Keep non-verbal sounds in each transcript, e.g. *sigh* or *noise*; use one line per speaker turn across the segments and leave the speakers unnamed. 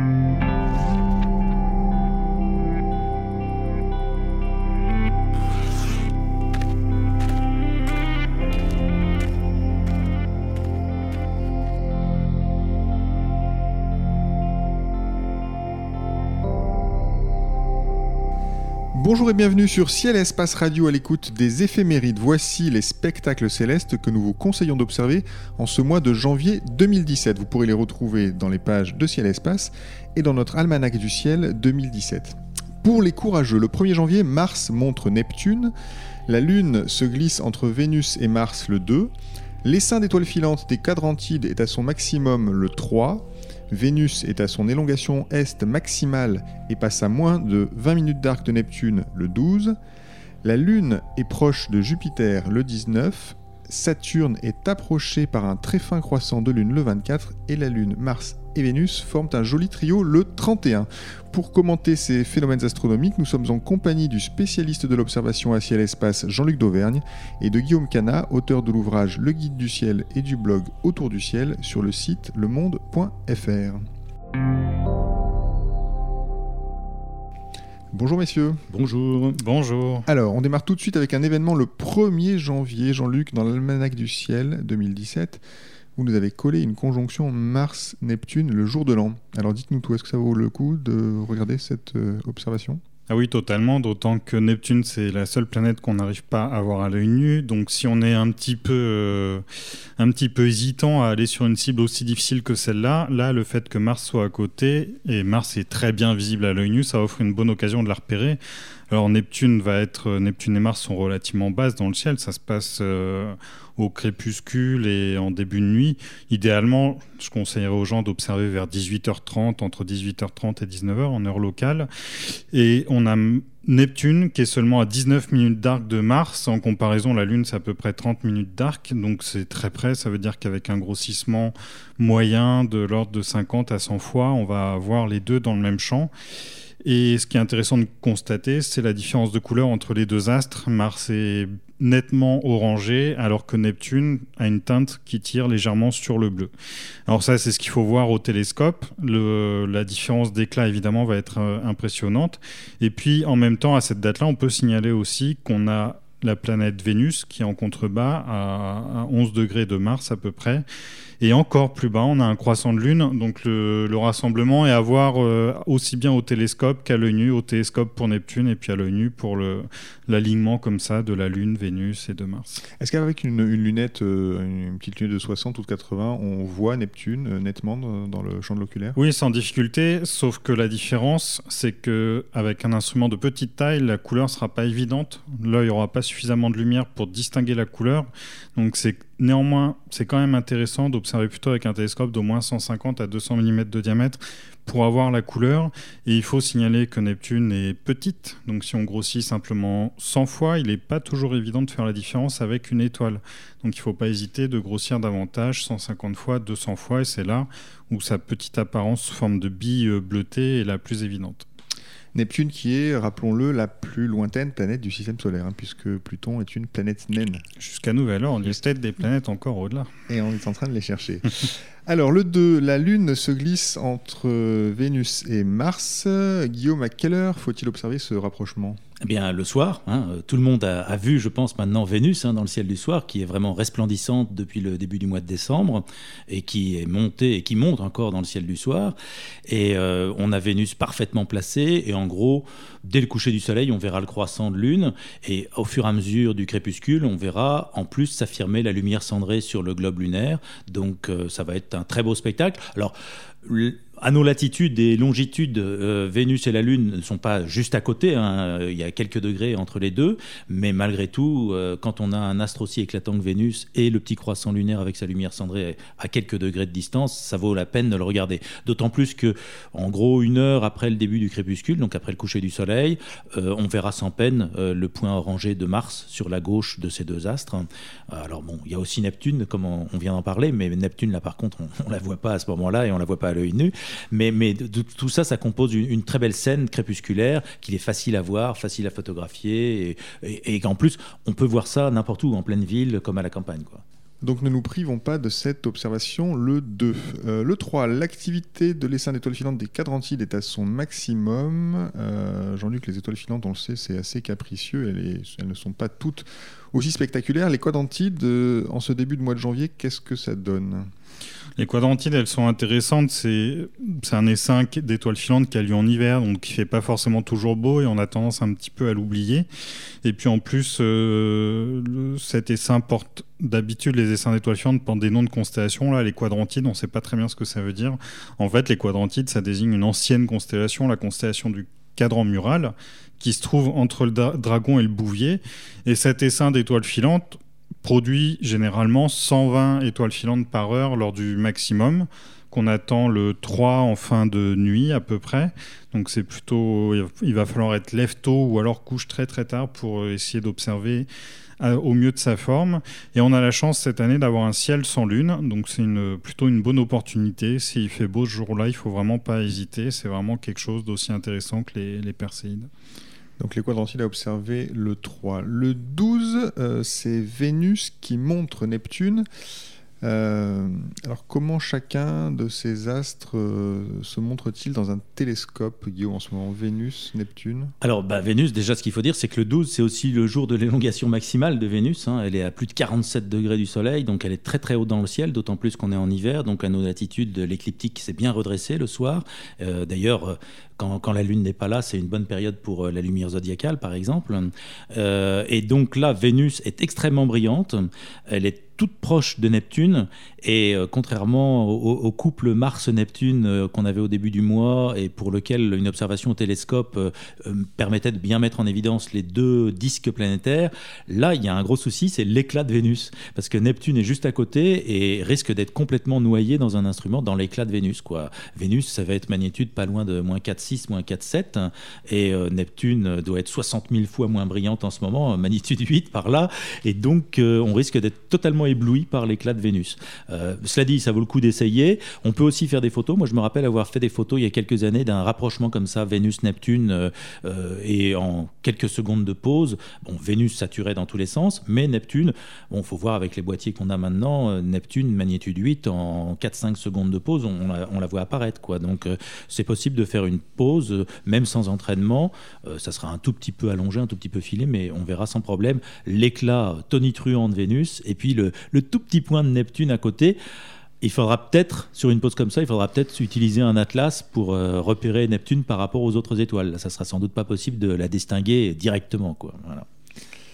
thank you Bonjour et bienvenue sur Ciel Espace Radio à l'écoute des éphémérides. Voici les spectacles célestes que nous vous conseillons d'observer en ce mois de janvier 2017. Vous pourrez les retrouver dans les pages de Ciel Espace et dans notre almanach du ciel 2017. Pour les courageux, le 1er janvier, Mars montre Neptune, la Lune se glisse entre Vénus et Mars le 2, l'essaim d'étoiles filantes des quadrantides est à son maximum le 3, Vénus est à son élongation est maximale et passe à moins de 20 minutes d'arc de Neptune le 12. La Lune est proche de Jupiter le 19. Saturne est approché par un très fin croissant de Lune le 24 et la Lune, Mars et Vénus forment un joli trio le 31. Pour commenter ces phénomènes astronomiques, nous sommes en compagnie du spécialiste de l'observation à ciel-espace Jean-Luc Dauvergne et de Guillaume Cana, auteur de l'ouvrage Le Guide du ciel et du blog Autour du ciel sur le site lemonde.fr. Bonjour messieurs.
Bonjour.
Bonjour.
Alors, on démarre tout de suite avec un événement le 1er janvier, Jean-Luc, dans l'Almanach du ciel 2017 vous nous avez collé une conjonction Mars-Neptune le jour de l'an. Alors dites-nous tout, est-ce que ça vaut le coup de regarder cette euh, observation?
Ah oui, totalement, d'autant que Neptune, c'est la seule planète qu'on n'arrive pas à voir à l'œil nu. Donc si on est un petit peu, euh, un petit peu hésitant à aller sur une cible aussi difficile que celle-là, là, le fait que Mars soit à côté, et Mars est très bien visible à l'œil nu, ça offre une bonne occasion de la repérer. Alors Neptune va être, Neptune et Mars sont relativement basses dans le ciel, ça se passe euh, au crépuscule et en début de nuit. Idéalement, je conseillerais aux gens d'observer vers 18h30, entre 18h30 et 19h en heure locale. Et on a Neptune qui est seulement à 19 minutes d'arc de Mars. En comparaison, la Lune, c'est à peu près 30 minutes d'arc. Donc c'est très près. Ça veut dire qu'avec un grossissement moyen de l'ordre de 50 à 100 fois, on va avoir les deux dans le même champ. Et ce qui est intéressant de constater, c'est la différence de couleur entre les deux astres. Mars est nettement orangé, alors que Neptune a une teinte qui tire légèrement sur le bleu. Alors ça, c'est ce qu'il faut voir au télescope. la différence d'éclat, évidemment, va être euh, impressionnante. Et puis, en même temps, à cette date-là, on peut signaler aussi qu'on a la planète Vénus qui est en contrebas à 11 degrés de Mars à peu près et encore plus bas, on a un croissant de lune. Donc le, rassemblement est à voir euh, aussi bien au télescope qu'à l'œil nu, au télescope pour Neptune et puis à l'œil nu pour l'alignement comme ça de la Lune, Vénus et de Mars.
Est-ce qu'avec une, lunette, euh, une petite lunette de 60 ou de 80, on voit Neptune euh, nettement dans, le champ de l'oculaire?
Oui, sans difficulté, sauf que la différence, c'est que avec un instrument de petite taille, la couleur ne sera pas évidente. L'œil n'aura pas suffisamment de lumière pour distinguer la couleur. Donc c'est Néanmoins, c'est quand même intéressant d'observer plutôt avec un télescope d'au moins 150 à 200 mm de diamètre pour avoir la couleur. Et il faut signaler que Neptune est petite, donc si on grossit simplement 100 fois, il n'est pas toujours évident de faire la différence avec une étoile. Donc il ne faut pas hésiter de grossir davantage, 150 fois, 200 fois, et c'est là où sa petite apparence sous forme de bille bleutée est la plus évidente.
Neptune qui est, rappelons-le, la plus lointaine planète du système solaire, hein, puisque Pluton est une planète naine.
Jusqu'à nouvel ordre, il y a peut-être des planètes encore au-delà.
Et on est en train de les chercher. *laughs* Alors, le 2, la Lune se glisse entre Vénus et Mars. Guillaume, à quelle heure faut-il observer ce rapprochement?
Eh bien, le soir, hein, tout le monde a, vu, je pense, maintenant Vénus hein, dans le ciel du soir, qui est vraiment resplendissante depuis le début du mois de décembre et qui est montée et qui monte encore dans le ciel du soir. Et euh, on a Vénus parfaitement placée. Et en gros, dès le coucher du soleil, on verra le croissant de lune. Et au fur et à mesure du crépuscule, on verra en plus s'affirmer la lumière cendrée sur le globe lunaire. Donc, euh, ça va être très beau spectacle. Alors, à nos latitudes et longitudes, euh, Vénus et la Lune ne sont pas juste à côté. Hein. Il y a quelques degrés entre les deux, mais malgré tout, euh, quand on a un astre aussi éclatant que Vénus et le petit croissant lunaire avec sa lumière cendrée à quelques degrés de distance, ça vaut la peine de le regarder. D'autant plus que, en gros, une heure après le début du crépuscule, donc après le coucher du Soleil, euh, on verra sans peine le point orangé de Mars sur la gauche de ces deux astres. Alors bon, il y a aussi Neptune, comme on, vient d'en parler, mais Neptune là, par contre, on, on la voit pas à ce moment-là et on la voit pas à l'œil nu. Mais, tout ça, ça compose une, très belle scène crépusculaire qu'il est facile à voir, facile à photographier et, qu'en plus, on peut voir ça n'importe où, en pleine ville comme à la campagne.
Donc ne nous privons pas de cette observation le 2. Euh, le 3, l'activité de l'essaim d'étoiles filantes des quadrantides est à son maximum. Euh, Jean-Luc, les étoiles filantes, on le sait, c'est assez capricieux, elles, elles, ne sont pas toutes aussi spectaculaires. Les quadrantides, euh, en ce début de mois de janvier, qu'est-ce que ça donne?
Les quadrantides, elles sont intéressantes. C'est un essaim d'étoiles filantes qui a lieu en hiver, donc qui fait pas forcément toujours beau et on a tendance un petit peu à l'oublier. Et puis en plus, euh, cet essaim porte d'habitude les essaims d'étoiles filantes portent des noms de constellations. Là, les quadrantides, on ne sait pas très bien ce que ça veut dire. En fait, les quadrantides, ça désigne une ancienne constellation, la constellation du cadran mural, qui se trouve entre le dragon et le bouvier. Et cet essaim d'étoiles filantes, produit généralement 120 étoiles filantes par heure lors du maximum qu'on attend le 3 en fin de nuit à peu près. Donc c'est plutôt il va falloir être lève tôt ou alors couche très très tard pour essayer d'observer euh, au mieux de sa forme. Et on a la chance cette année d'avoir un ciel sans lune, donc c'est plutôt une bonne opportunité. S'il fait beau ce jour-là, il faut vraiment pas hésiter. C'est vraiment quelque chose d'aussi intéressant que les, les Perséides.
Donc les quadrantiles à observer le 3. Le 12, euh, c'est Vénus qui montre Neptune. Euh, alors comment chacun de ces astres euh, se montre-t-il dans un télescope, Guillaume, en ce moment? Vénus, Neptune?
Alors bah, Vénus, déjà ce qu'il faut dire, c'est que le 12, c'est aussi le jour de l'élongation maximale de Vénus. Hein. Elle est à plus de 47 degrés du Soleil, donc elle est très très haut dans le ciel, d'autant plus qu'on est en hiver, donc à nos latitudes, l'écliptique s'est bien redressé le soir. D'ailleurs, quand, la Lune n'est pas là, c'est une bonne période pour euh, la lumière zodiacale, par exemple. Euh, et donc là, Vénus est extrêmement brillante. Elle est toute proche de Neptune et euh, contrairement au, couple Mars-Neptune qu'on avait au début du mois et pour lequel une observation au télescope permettait de bien mettre en évidence les deux disques planétaires, là il y a un gros souci, c'est l'éclat de Vénus parce que Neptune est juste à côté et risque d'être complètement noyé dans un instrument dans l'éclat de Vénus. Quoi. Vénus, ça va être magnitude pas loin de moins 4 moins 4, 7. Et euh, Neptune doit être 60 000 fois moins brillante en ce moment, magnitude 8 par là. Et donc, euh, on risque d'être totalement ébloui par l'éclat de Vénus. Euh, cela dit, ça vaut le coup d'essayer. On peut aussi faire des photos. Moi, je me rappelle avoir fait des photos il y a quelques années d'un rapprochement comme ça, Vénus-Neptune, et en quelques secondes de pause. Bon, Vénus saturée dans tous les sens, mais Neptune, bon, faut voir avec les boîtiers qu'on a maintenant, Neptune, magnitude 8, en 4-5 secondes de pause, on la, voit apparaître. Quoi. Donc, c'est possible de faire une pause, euh, même sans entraînement. Euh, ça sera un tout petit peu allongé, un tout petit peu filé, mais on verra sans problème l'éclat tonitruant de Vénus et puis le, tout petit point de Neptune à côté il faudra peut-être, sur une pause comme ça, il faudra peut-être utiliser un atlas pour euh, repérer Neptune par rapport aux autres étoiles. Ça sera sans doute pas possible de la distinguer directement.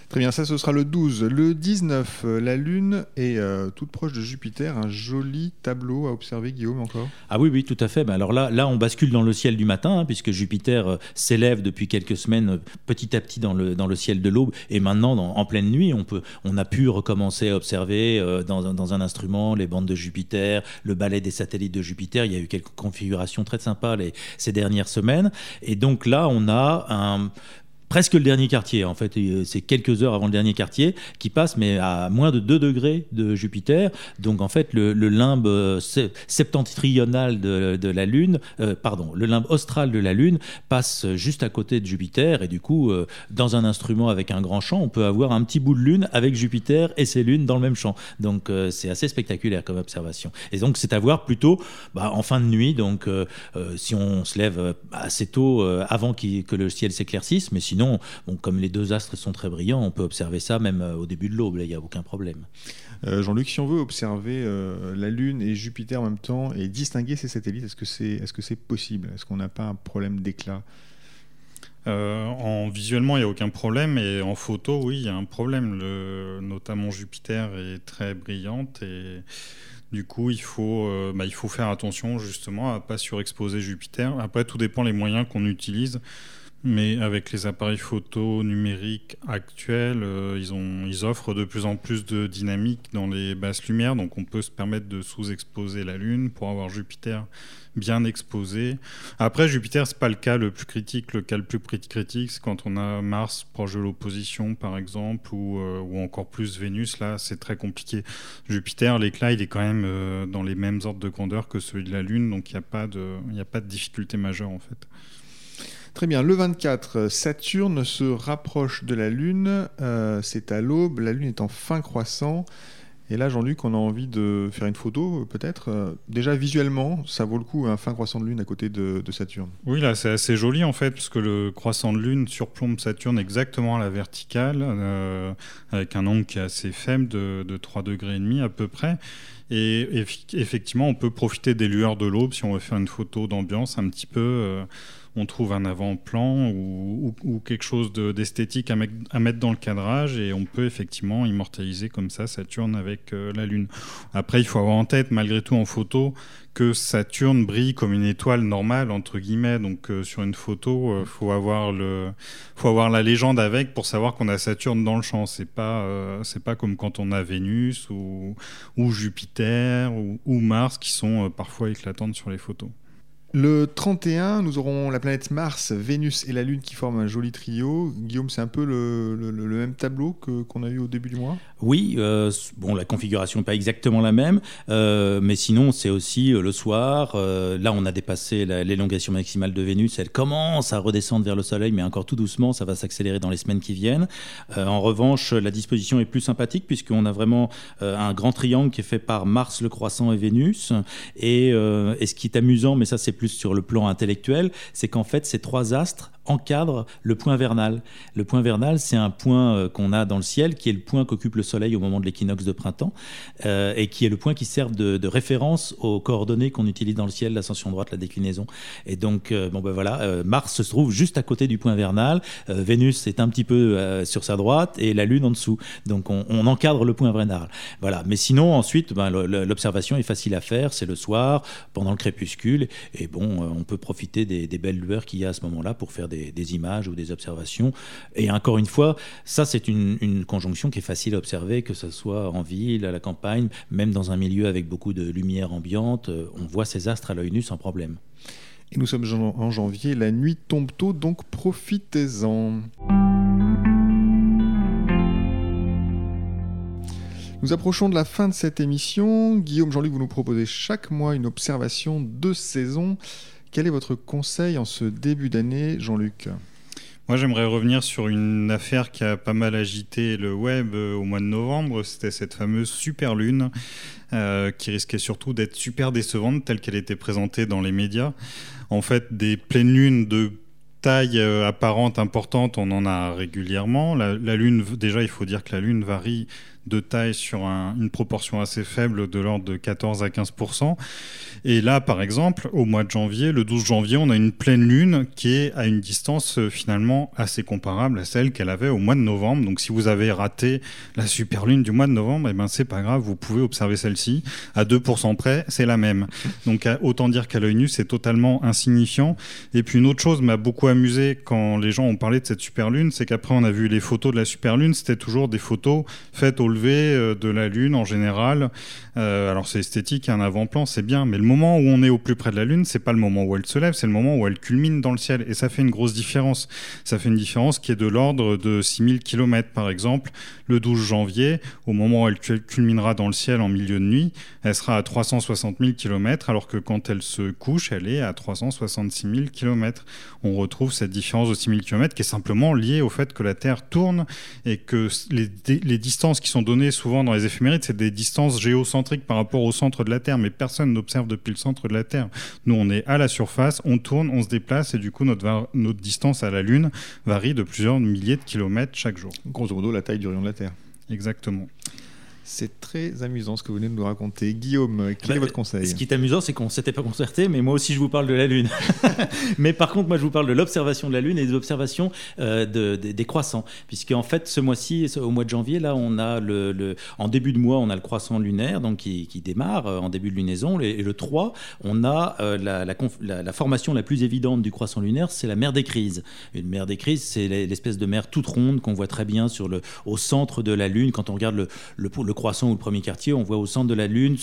Très bien, ça ce sera le 12. Le 19, euh, la Lune est euh, toute proche de Jupiter. Un joli tableau à observer, Guillaume, encore?
Ah oui, oui, tout à fait. Ben alors là, là, on bascule dans le ciel du matin, hein, puisque Jupiter euh, s'élève depuis quelques semaines petit à petit dans le, dans le ciel de l'aube. Et maintenant, en pleine nuit, on, peut, on a pu recommencer à observer dans, dans, un instrument les bandes de Jupiter, le balai des satellites de Jupiter. Il y a eu quelques configurations très sympas ces dernières semaines. Et donc là, on a un, presque le dernier quartier. En fait, c'est quelques heures avant le dernier quartier qui passe, mais à moins de 2 degrés de Jupiter. Donc, en fait, le, limbe euh, septentrional de, la Lune, euh, pardon, le limbe austral de la Lune passe juste à côté de Jupiter. Et du coup, euh, dans un instrument avec un grand champ, on peut avoir un petit bout de Lune avec Jupiter et ses lunes dans le même champ. Donc, c'est assez spectaculaire comme observation. Et donc, c'est à voir plutôt bah, en fin de nuit. Donc, si on se lève assez tôt avant que le ciel s'éclaircisse, mais sinon, bon, comme les deux astres sont très brillants, on peut observer ça même euh, au début de l'aube, il n'y a aucun problème.
Euh, Jean-Luc, si on veut observer euh, la Lune et Jupiter en même temps et distinguer ces satellites, est-ce que c'est est -ce c'est possible? Est-ce qu'on n'a pas un problème d'éclat?
En visuellement, il n'y a aucun problème, et en photo, oui, il y a un problème. Le, notamment Jupiter est très brillante, et du coup, il faut, bah, il faut faire attention justement à ne pas surexposer Jupiter. Après, tout dépend les moyens qu'on utilise. Mais avec les appareils photo numériques actuels, euh, ils, ont, ils offrent de plus en plus de dynamique dans les basses lumières, donc on peut se permettre de sous-exposer la Lune pour avoir Jupiter bien exposé. Après, Jupiter, c'est pas le cas le plus critique. Le cas le plus critique, c'est quand on a Mars proche de l'opposition, par exemple, ou, euh, ou, encore plus Vénus. Là, c'est très compliqué. Jupiter, l'éclat, il est quand même euh, dans les mêmes ordres de grandeur que celui de la Lune, donc il n'y a, a pas de difficulté majeure, en fait.
Très bien, le 24, Saturne se rapproche de la Lune, euh, c'est à l'aube, la Lune est en fin croissant. Et là, Jean-Luc, on a envie de faire une photo, peut-être. Euh, déjà, visuellement, ça vaut le coup, un fin croissant de lune à côté de, Saturne.
Oui, là, c'est assez joli, en fait, parce le croissant de lune surplombe Saturne exactement à la verticale, euh, avec un angle qui est assez faible, de, de 3 degrés à peu près. Et effectivement, on peut profiter des lueurs de l'aube si on veut faire une photo d'ambiance un petit peu. Euh, on trouve un avant-plan ou, quelque chose d'esthétique à, mettre dans le cadrage et on peut effectivement immortaliser comme ça Saturne avec euh, la Lune. Après, il faut avoir en tête, malgré tout en photo, que Saturne brille comme une étoile normale entre guillemets. Donc euh, sur une photo, il euh, faut avoir faut avoir la légende avec pour savoir qu'on a Saturne dans le champ. C'est pas, pas comme quand on a Vénus ou, ou Jupiter ou Mars qui sont parfois éclatantes sur les photos.
Le 31, nous aurons la planète Mars, Vénus et la Lune qui forment un joli trio. Guillaume, c'est un peu le, même tableau que, qu'on a eu au début du mois?
Oui, euh, bon, la configuration n'est pas exactement la même, euh, mais sinon c'est aussi euh, le soir. là, on a dépassé l'élongation maximale de Vénus. Elle commence à redescendre vers le Soleil, mais encore tout doucement, ça va s'accélérer dans les semaines qui viennent. en revanche, la disposition est plus sympathique puisqu'on a vraiment un grand triangle qui est fait par Mars, le croissant et Vénus. Et, et ce qui est amusant, mais ça c'est plus sur le plan intellectuel, c'est qu'en fait, ces trois astres encadre le point vernal. Le point vernal, c'est un point euh, qu'on a dans le ciel, qui est le point qu'occupe le Soleil au moment de l'équinoxe de printemps, euh, et qui est le point qui sert de, référence aux coordonnées qu'on utilise dans le ciel, l'ascension droite, la déclinaison. Et donc, euh, bon ben voilà, Mars se trouve juste à côté du point vernal, Vénus est un petit peu sur sa droite et la Lune en dessous. Donc, on, encadre le point vernal. Voilà. Mais sinon, ensuite, ben, l'observation est facile à faire. C'est le soir, pendant le crépuscule, et bon, on peut profiter des, des belles lueurs qu'il y a à ce moment-là pour faire des des, images ou des observations. Et encore une fois, ça c'est une, conjonction qui est facile à observer, que ce soit en ville, à la campagne, même dans un milieu avec beaucoup de lumière ambiante, euh, on voit ces astres à l'œil nu sans problème.
Et nous sommes en janvier, la nuit tombe tôt, donc profitez-en. Nous approchons de la fin de cette émission. Guillaume, Jean-Luc, vous nous proposez chaque mois une observation de saison. Quel est votre conseil en ce début d'année, Jean-Luc?
Moi, j'aimerais revenir sur une affaire qui a pas mal agité le web euh, au mois de novembre. C'était cette fameuse super lune euh, qui risquait surtout d'être super décevante telle qu'elle était présentée dans les médias. En fait, des pleines lunes de taille euh, apparente importante, on en a régulièrement. Lune, déjà, il faut dire que la lune varie de taille sur une proportion assez faible de l'ordre de 14 à 15 Et là, par exemple, au mois de janvier, le 12 janvier, on a une pleine lune qui est à une distance euh, finalement assez comparable à celle qu'elle avait au mois de novembre. Donc, si vous avez raté la super lune du mois de novembre, eh ben c'est pas grave, vous pouvez observer celle-ci à 2 près, c'est la même. Donc, autant dire qu'à l'œil nu, c'est totalement insignifiant. Et puis, une autre chose m'a beaucoup amusé quand les gens ont parlé de cette super lune, c'est qu'après, on a vu les photos de la super lune, c'était toujours des photos faites au euh, de la Lune en général. Euh, alors c'est esthétique, un avant-plan, c'est bien, mais le moment où on est au plus près de la Lune, c'est pas le moment où elle se lève, c'est le moment où elle culmine dans le ciel. Et ça fait une grosse différence. Ça fait une différence qui est de l'ordre de 6000 km par exemple. Le 12 janvier, au moment où elle culminera dans le ciel en milieu de nuit, elle sera à 360 000 km, alors que quand elle se couche, elle est à 366 000 km. On retrouve cette différence de 6000 km qui est simplement liée au fait que la Terre tourne et que les, les distances qui sont données souvent dans les éphémérides, c'est des distances géocentriques par rapport au centre de la Terre, mais personne n'observe depuis le centre de la Terre. Nous, on est à la surface, on tourne, on se déplace, et du coup, notre, notre distance à la Lune varie de plusieurs milliers de kilomètres chaque jour.
Grosso modo, la taille du rayon de la Terre.
Exactement.
C'est très amusant ce que vous venez de nous raconter. Guillaume, quel est bah, votre conseil
Ce qui est amusant, c'est qu'on ne s'était pas concerté, mais moi aussi je vous parle de la Lune. *laughs* mais par contre, moi je vous parle de l'observation de la Lune et des observations euh, de, des croissants. Puisque en fait, ce mois-ci, au mois de janvier, là, on a le, en début de mois, on a le croissant lunaire donc qui, démarre euh, en début de lunaison. Et, le 3, on a euh, la, la, formation la plus évidente du croissant lunaire, c'est la mer des crises. Une mer des crises, c'est l'espèce de mer toute ronde qu'on voit très bien sur le, au centre de la Lune quand on regarde le, le, le croissant ou le premier quartier, on voit au centre de la Lune,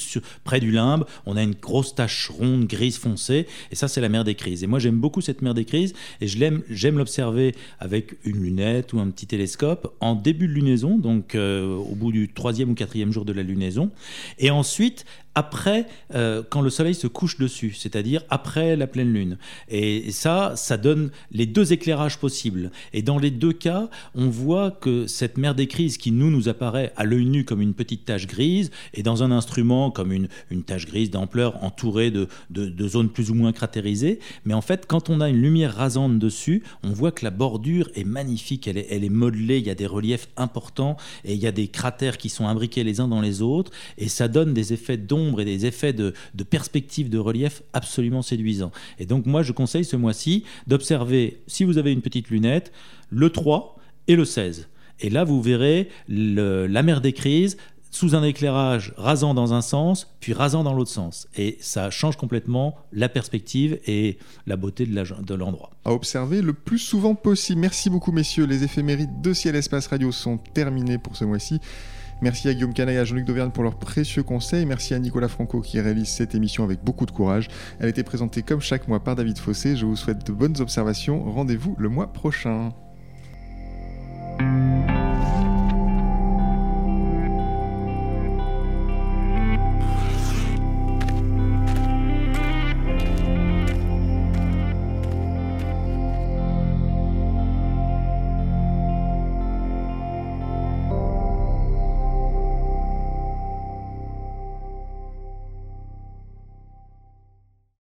près du limbe, on a une grosse tache ronde, grise foncée, et ça c'est la mer des crises. Et moi j'aime beaucoup cette mer des crises, et j'aime l'observer avec une lunette ou un petit télescope en début de lunaison, donc euh, au bout du troisième ou quatrième jour de la lunaison, et ensuite après, euh, quand le soleil se couche dessus, c'est-à-dire après la pleine lune. Et ça, ça donne les deux éclairages possibles. Et dans les deux cas, on voit que cette mer des crises qui nous, nous apparaît à l'œil nu comme une petite tache grise, et dans un instrument comme une, une tache grise d'ampleur entourée de, de, zones plus ou moins cratérisées. Mais en fait, quand on a une lumière rasante dessus, on voit que la bordure est magnifique, elle est, elle est modelée, il y a des reliefs importants, et il y a des cratères qui sont imbriqués les uns dans les autres, et ça donne des effets d'ombre et des effets de, perspective de relief absolument séduisants. Et donc moi, je conseille ce mois-ci d'observer, si vous avez une petite lunette, le 3 et le 16. Et là, vous verrez la mer des crises sous un éclairage rasant dans un sens, puis rasant dans l'autre sens. Et ça change complètement la perspective et la beauté de l'endroit.
à observer le plus souvent possible. Merci beaucoup, messieurs. Les éphémérides de Ciel Espace Radio sont terminés pour ce mois-ci. Merci à Guillaume Canaille et à Jean-Luc Dauvergne pour leurs précieux conseils. Merci à Nicolas Franco qui réalise cette émission avec beaucoup de courage. Elle a été présentée comme chaque mois par David Fossé. Je vous souhaite de bonnes observations. Rendez-vous le mois prochain.